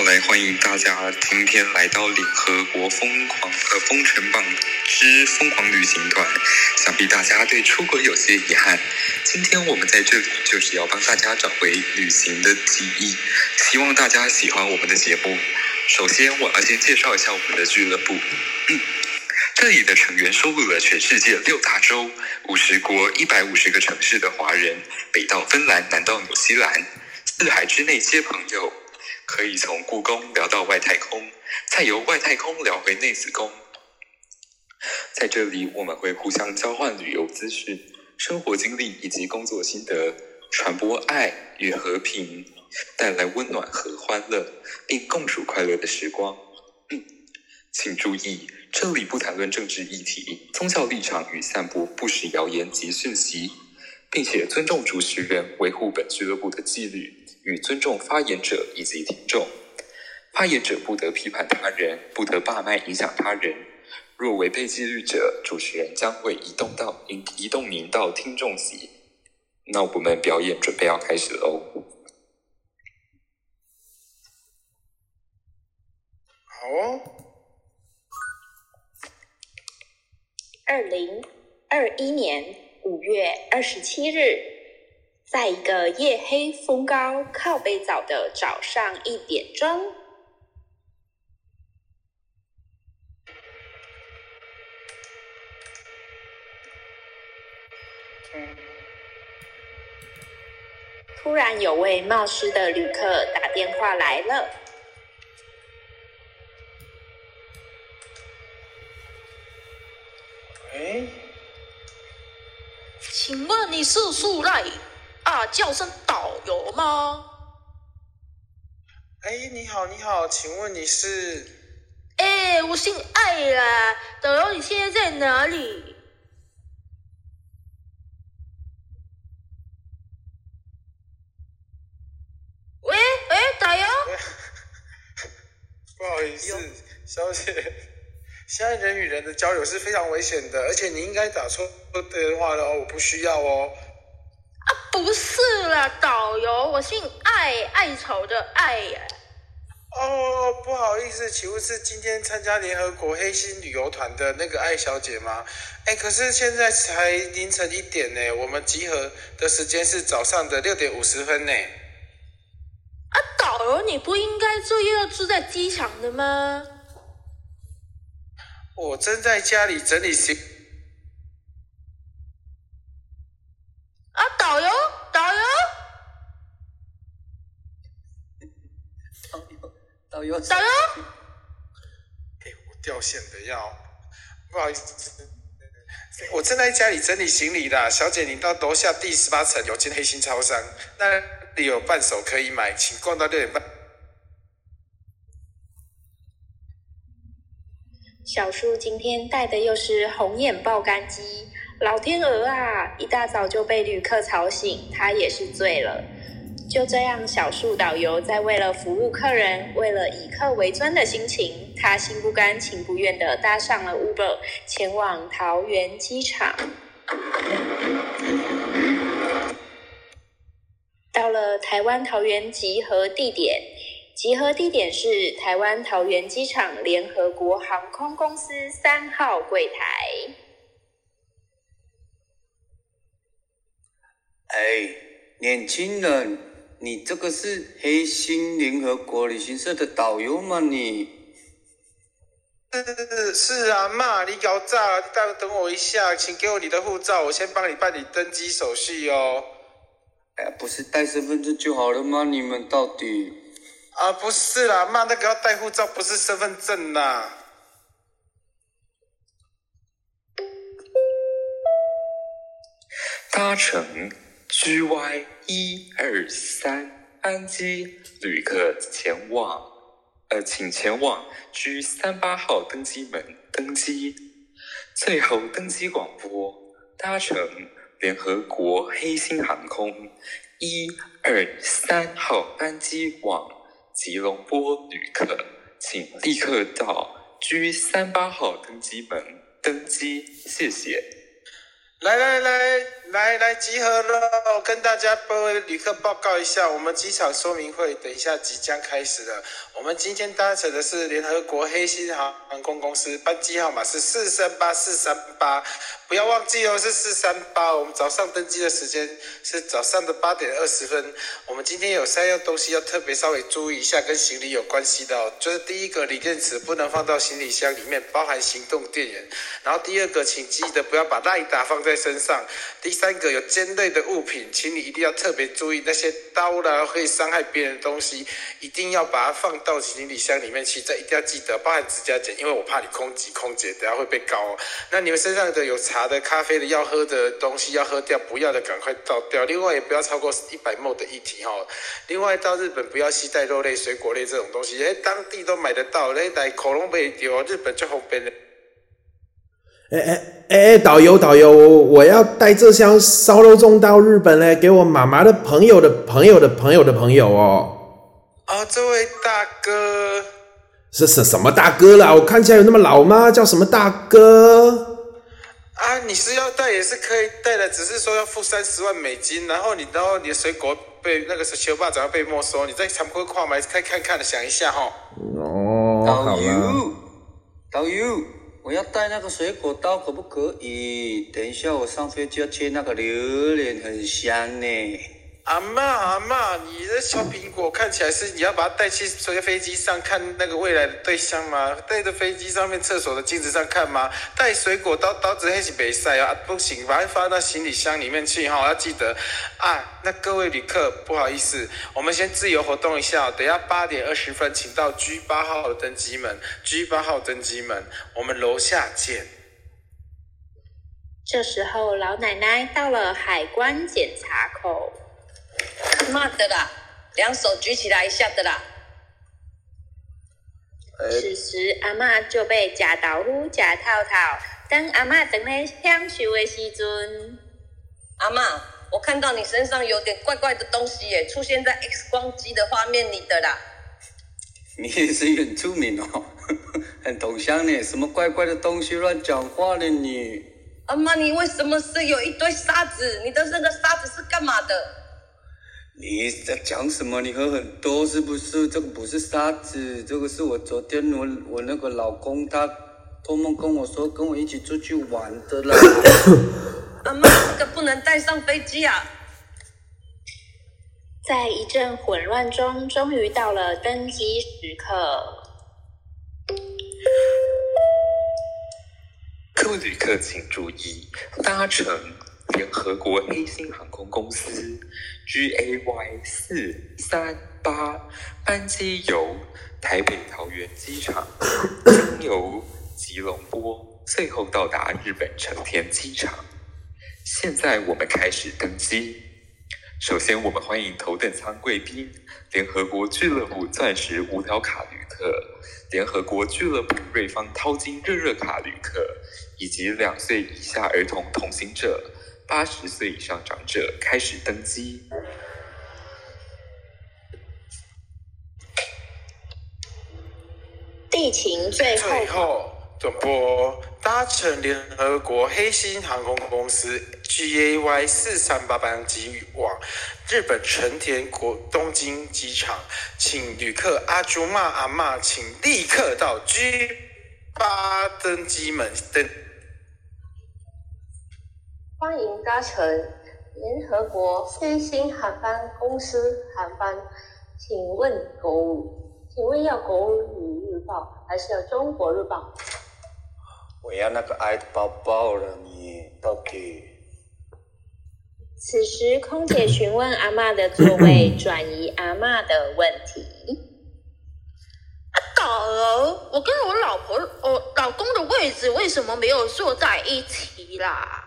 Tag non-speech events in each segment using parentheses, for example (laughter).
好来欢迎大家今天来到联合国疯狂呃风尘榜之疯狂旅行团。想必大家对出国有些遗憾，今天我们在这里就是要帮大家找回旅行的记忆。希望大家喜欢我们的节目。首先，我要先介绍一下我们的俱乐部。这里的成员收录了全世界六大洲、五十国、一百五十个城市的华人，北到芬兰，南到纽西兰，四海之内皆朋友。可以从故宫聊到外太空，再由外太空聊回内子宫。在这里，我们会互相交换旅游资讯、生活经历以及工作心得，传播爱与和平，带来温暖和欢乐，并共处快乐的时光。(coughs) 请注意，这里不谈论政治议题、宗教立场与散布不实谣言及讯息，并且尊重主持人，维护本俱乐部的纪律。与尊重发言者以及听众，发言者不得批判他人，不得霸麦影响他人。若违背纪律者，主持人将会移动到移移动您到听众席。那我们表演准备要开始喽。好哦。二零二一年五月二十七日。在一个夜黑风高、靠北早的早上一点钟，突然有位冒失的旅客打电话来了。哎，请问你是素赖？啊，叫声导游吗？哎，你好，你好，请问你是？哎，我姓艾啦，导游，你现在在哪里？喂喂，导游？(laughs) 不好意思，小姐，现在人与人的交流是非常危险的，而且你应该打错电话了哦，我不需要哦。不是啦，导游，我姓艾，艾草的艾呀。哦，不好意思，请问是今天参加联合国黑心旅游团的那个艾小姐吗？哎，可是现在才凌晨一点呢，我们集合的时间是早上的六点五十分呢。啊，导游，你不应该这又要住在机场的吗？我正在家里整理行。啊，导游，导游，导游，导游，导游。哎，我掉线的要，不好意思，我正在家里整理行李啦。小姐，你到楼下第十八层有间黑心超商，那里有伴手可以买，请逛到六点半。小树今天带的又是红眼爆肝鸡。老天鹅啊！一大早就被旅客吵醒，他也是醉了。就这样，小树导游在为了服务客人，为了以客为尊的心情，他心不甘情不愿地搭上了 Uber，前往桃园机场。到了台湾桃园集合地点，集合地点是台湾桃园机场联合国航空公司三号柜台。哎，年轻人，你这个是黑心联合国旅行社的导游吗？你？是是啊，妈，你搞炸了，等等我一下，请给我你的护照，我先帮你办理登机手续哦。哎，不是带身份证就好了吗？你们到底？啊，不是啦，妈，那个要带护照，不是身份证啦。搭乘。GY 一二三班机，旅客前往，呃，请前往 G 三八号登机门登机。最后登机广播：搭乘联合国黑心航空一二三号班机往吉隆坡旅客，请立刻到 G 三八号登机门登机，谢谢。来来来来来集合了！跟大家各位旅客报告一下，我们机场说明会等一下即将开始了。我们今天搭乘的是联合国黑心航航空公司，班机号码是四三八四三八，不要忘记哦，是四三八。我们早上登机的时间是早上的八点二十分。我们今天有三样东西要特别稍微注意一下，跟行李有关系的哦。就是第一个，锂电池不能放到行李箱里面，包含行动电源。然后第二个，请记得不要把赖达放在在身上。第三个，有尖锐的物品，请你一定要特别注意那些刀啦，可以伤害别人的东西，一定要把它放到行李箱里面去。这一定要记得，包含指甲剪，因为我怕你空挤空姐，等下会被告哦。那你们身上的有茶的、咖啡的、要喝的东西要喝掉，不要的赶快倒掉。另外也不要超过一百毫的一体哈。另外到日本不要携带肉类、水果类这种东西，哎，当地都买得到，那来恐龙没丢，日本就方便了。哎哎哎，导游导游，我要带这箱烧肉粽到日本嘞，给我妈妈的朋友的朋友的朋友的朋友哦。啊，这位大哥，是是什么大哥啦？我看起来有那么老吗？叫什么大哥？啊，你是要带也是可以带的，只是说要付三十万美金，然后你然后你的水果被那个是修霸掌要被没收，你在常规跨买再看看的，想一下哈。哦，好导。游，导游，我要带那个水果刀，可不可以？等一下我上飞机要切那个榴莲，很香呢。阿妈阿妈，你的小苹果看起来是你要把它带去飞飞机上看那个未来的对象吗？带着飞机上面厕所的镜子上看吗？带水果刀刀子黑是没晒啊，不行，把它放到行李箱里面去哈、要记得啊。那各位旅客，不好意思，我们先自由活动一下，等下八点二十分，请到 G 八号登机门，G 八号登机门，我们楼下见。这时候，老奶奶到了海关检查口。妈的啦，两手举起来一下的啦。此时，阿嬷就被假豆腐、假套套。当阿嬷等来享受的时阵，阿妈，我看到你身上有点怪怪的东西耶，出现在 X 光机的画面里的啦。你也是原住民哦，(laughs) 很同乡呢。什么怪怪的东西乱讲话呢你？阿妈，你为什么是有一堆沙子？你的那个沙子是干嘛的？你在讲什么？你喝很多是不是？这个不是沙子，这个是我昨天我我那个老公他托梦跟我说，跟我一起出去玩的啦。(coughs) 阿妈，这个不能带上飞机啊！在一阵混乱中，终于到了登机时刻。各位旅客请注意，搭乘联合国黑心航空公司 GAY 四三八班机由台北桃园机场 (coughs) 经由吉隆坡，最后到达日本成田机场。现在我们开始登机。首先，我们欢迎头等舱贵宾、联合国俱乐部钻石无条卡旅客、联合国俱乐部瑞芳淘金热热卡旅客，以及两岁以下儿童同行者、八十岁以上长者开始登机。地勤最后最后转播搭乘联合国黑心航空公司 GAY 四三八班机往日本成田国东京机场，请旅客阿朱玛阿嬷请立刻到 G 八登机门登。欢迎搭乘联合国飞行航班公司航班，请问国语，请问要国语日报还是要中国日报？我要那个爱的包包了，你到底？此时，空姐询问阿嬷的座位，转移阿嬷的问题。导游，我跟我老婆、我老公的位置为什么没有坐在一起啦？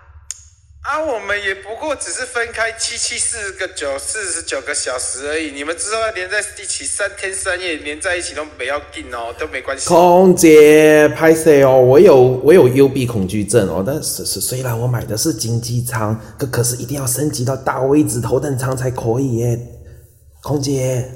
啊，我们也不过只是分开七七四个九四十九个小时而已，你们之后要连在一起三天三夜，连在一起都不要紧哦，都没关系。空姐，拍谁哦？我有我有幽闭恐惧症哦，但是是虽然我买的是经济舱，可可是一定要升级到大位置头等舱才可以耶。空姐，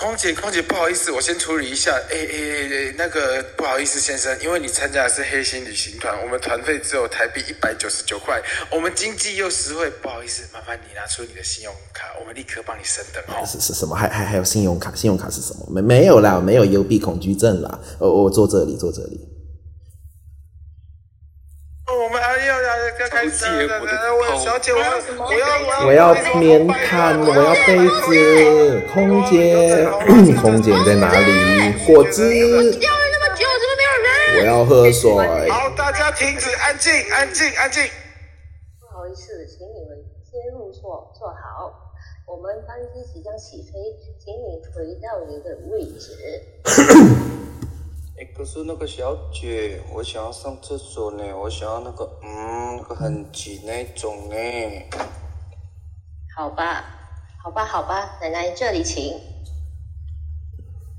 空姐，空姐，不好意思，我先处理一下。哎哎哎，那个不好意思，先生，因为你参加的是黑心旅行团，我们团费只有台币一百九十九块，我们经济又实惠，不好意思，麻烦你拿出你的信用卡，我们立刻帮你升等是。是是什么？还还还有信用卡？信用卡是什么？没没有啦，没有幽闭恐惧症啦。我，我坐这里，坐这里。开始了，我小姐，我要我要我要棉毯，我要被子，空姐，空姐你在哪里？果汁。掉了那么久，怎么没有人？我要喝水。好，大家停止，安静，安静，安静。不好意思，请你们先入座，坐好。我们班机即将起飞，请你回到你的位置。哎，可是那个小姐，我想要上厕所呢，我想要那个，嗯，那个很挤那种呢。好吧，好吧，好吧，奶奶这里请。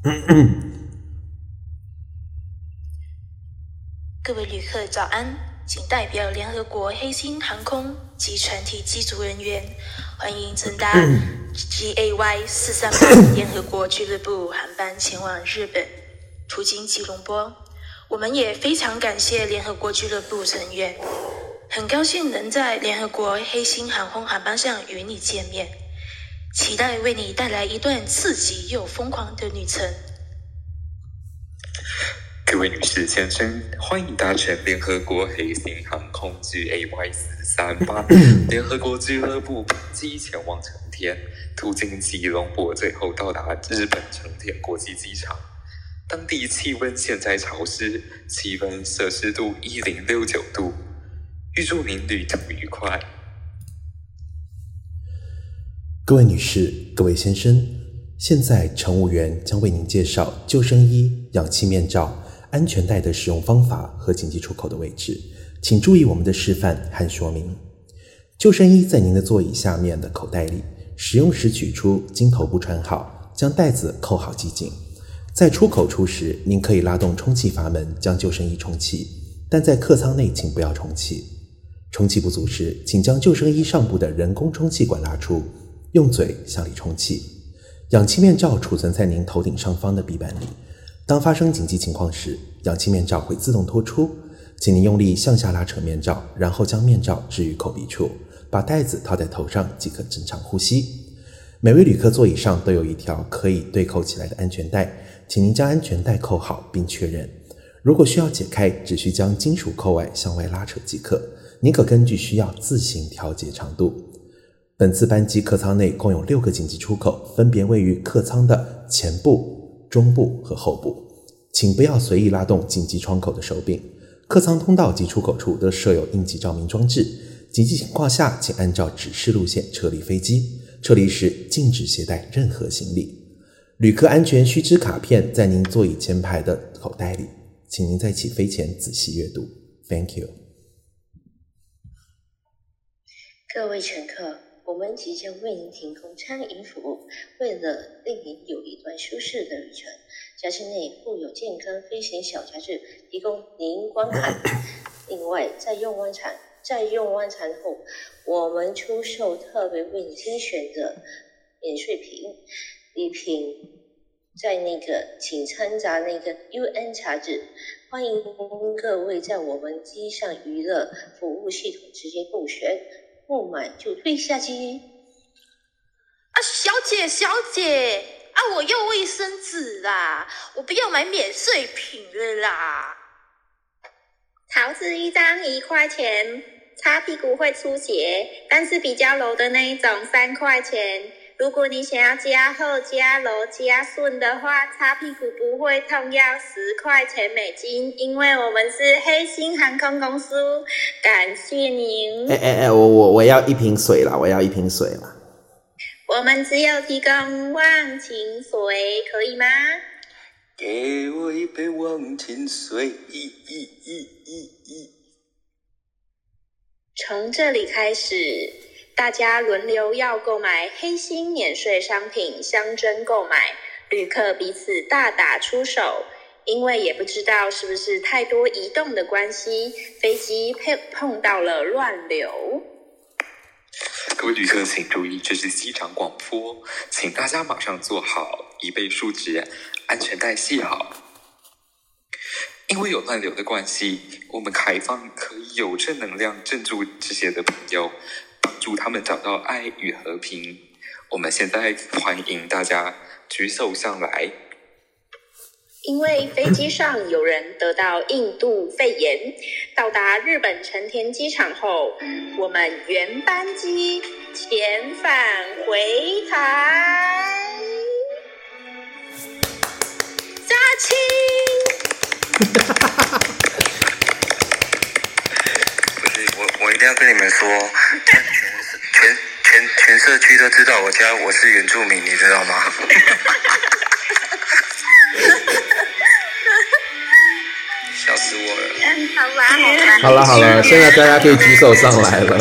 (clears throat) 各位旅客早安，请代表联合国黑心航空及全体机组人员，欢迎乘搭 (laughs) GAY 四三八联合国俱乐部航班前往日本。途经吉隆坡，我们也非常感谢联合国俱乐部成员，很高兴能在联合国黑心航空航班上与你见面，期待为你带来一段刺激又疯狂的旅程。各位女士、先生，欢迎搭乘联合国黑心航空 GAY 四三八 (laughs) 联合国俱乐部班机前往成田，途经吉隆坡，最后到达日本成田国际机场。当地气温现在潮湿，气温摄氏度一零六九度。预祝您旅途愉快。各位女士、各位先生，现在乘务员将为您介绍救生衣、氧气面罩、安全带的使用方法和紧急出口的位置，请注意我们的示范和说明。救生衣在您的座椅下面的口袋里，使用时取出，经头部穿好，将带子扣好系紧。在出口处时，您可以拉动充气阀门将救生衣充气，但在客舱内请不要充气。充气不足时，请将救生衣上部的人工充气管拉出，用嘴向里充气。氧气面罩储存在您头顶上方的臂板里。当发生紧急情况时，氧气面罩会自动脱出，请您用力向下拉扯面罩，然后将面罩置于口鼻处，把袋子套在头上即可正常呼吸。每位旅客座椅上都有一条可以对扣起来的安全带。请您将安全带扣好并确认。如果需要解开，只需将金属扣外向外拉扯即可。您可根据需要自行调节长度。本次班机客舱内共有六个紧急出口，分别位于客舱的前部、中部和后部。请不要随意拉动紧急窗口的手柄。客舱通道及出口处都设有应急照明装置。紧急情况下，请按照指示路线撤离飞机。撤离时禁止携带任何行李。旅客安全须知卡片在您座椅前排的口袋里，请您在起飞前仔细阅读。Thank you。各位乘客，我们即将为您提供餐饮服务。为了令您有一段舒适的旅程，驾车内附有健康飞行小杂志，提供您观看。另外，在用完餐在用完餐后，我们出售特别为您精选的免税品。礼品在那个，请参杂那个 UN 查字。欢迎各位在我们机上娱乐服务系统直接购选，不买就退下机。啊，小姐，小姐，啊，我要卫生纸啦，我不要买免税品了啦。桃子一张一块钱，擦屁股会出血，但是比较柔的那一种三块钱。如果你想要加厚、加柔、加顺的话，擦屁股不会痛，要十块钱美金。因为我们是黑心航空公司，感谢您。哎哎哎，我我我要一瓶水啦，我要一瓶水啦。我们只有提供忘情水，可以吗？给我一杯忘情水。从这里开始。大家轮流要购买黑心免税商品，相争购买，旅客彼此大打出手。因为也不知道是不是太多移动的关系，飞机碰碰到了乱流。各位旅客请注意，这是机长广播，请大家马上做好椅背竖直，安全带系好。因为有乱流的关系，我们开放可以有正能量镇住这些的朋友，帮助他们找到爱与和平。我们现在欢迎大家举手上来。因为飞机上有人得到印度肺炎，到达日本成田机场后，我们原班机遣返回台。嘉庆，(laughs) 不是我，我一定要跟你们说，(laughs) (laughs) 全全社区都知道我家我是原住民，你知道吗？(laughs) 笑死我了！嗯，好吧，好吧。好了好了，现在大家可以举手上来了。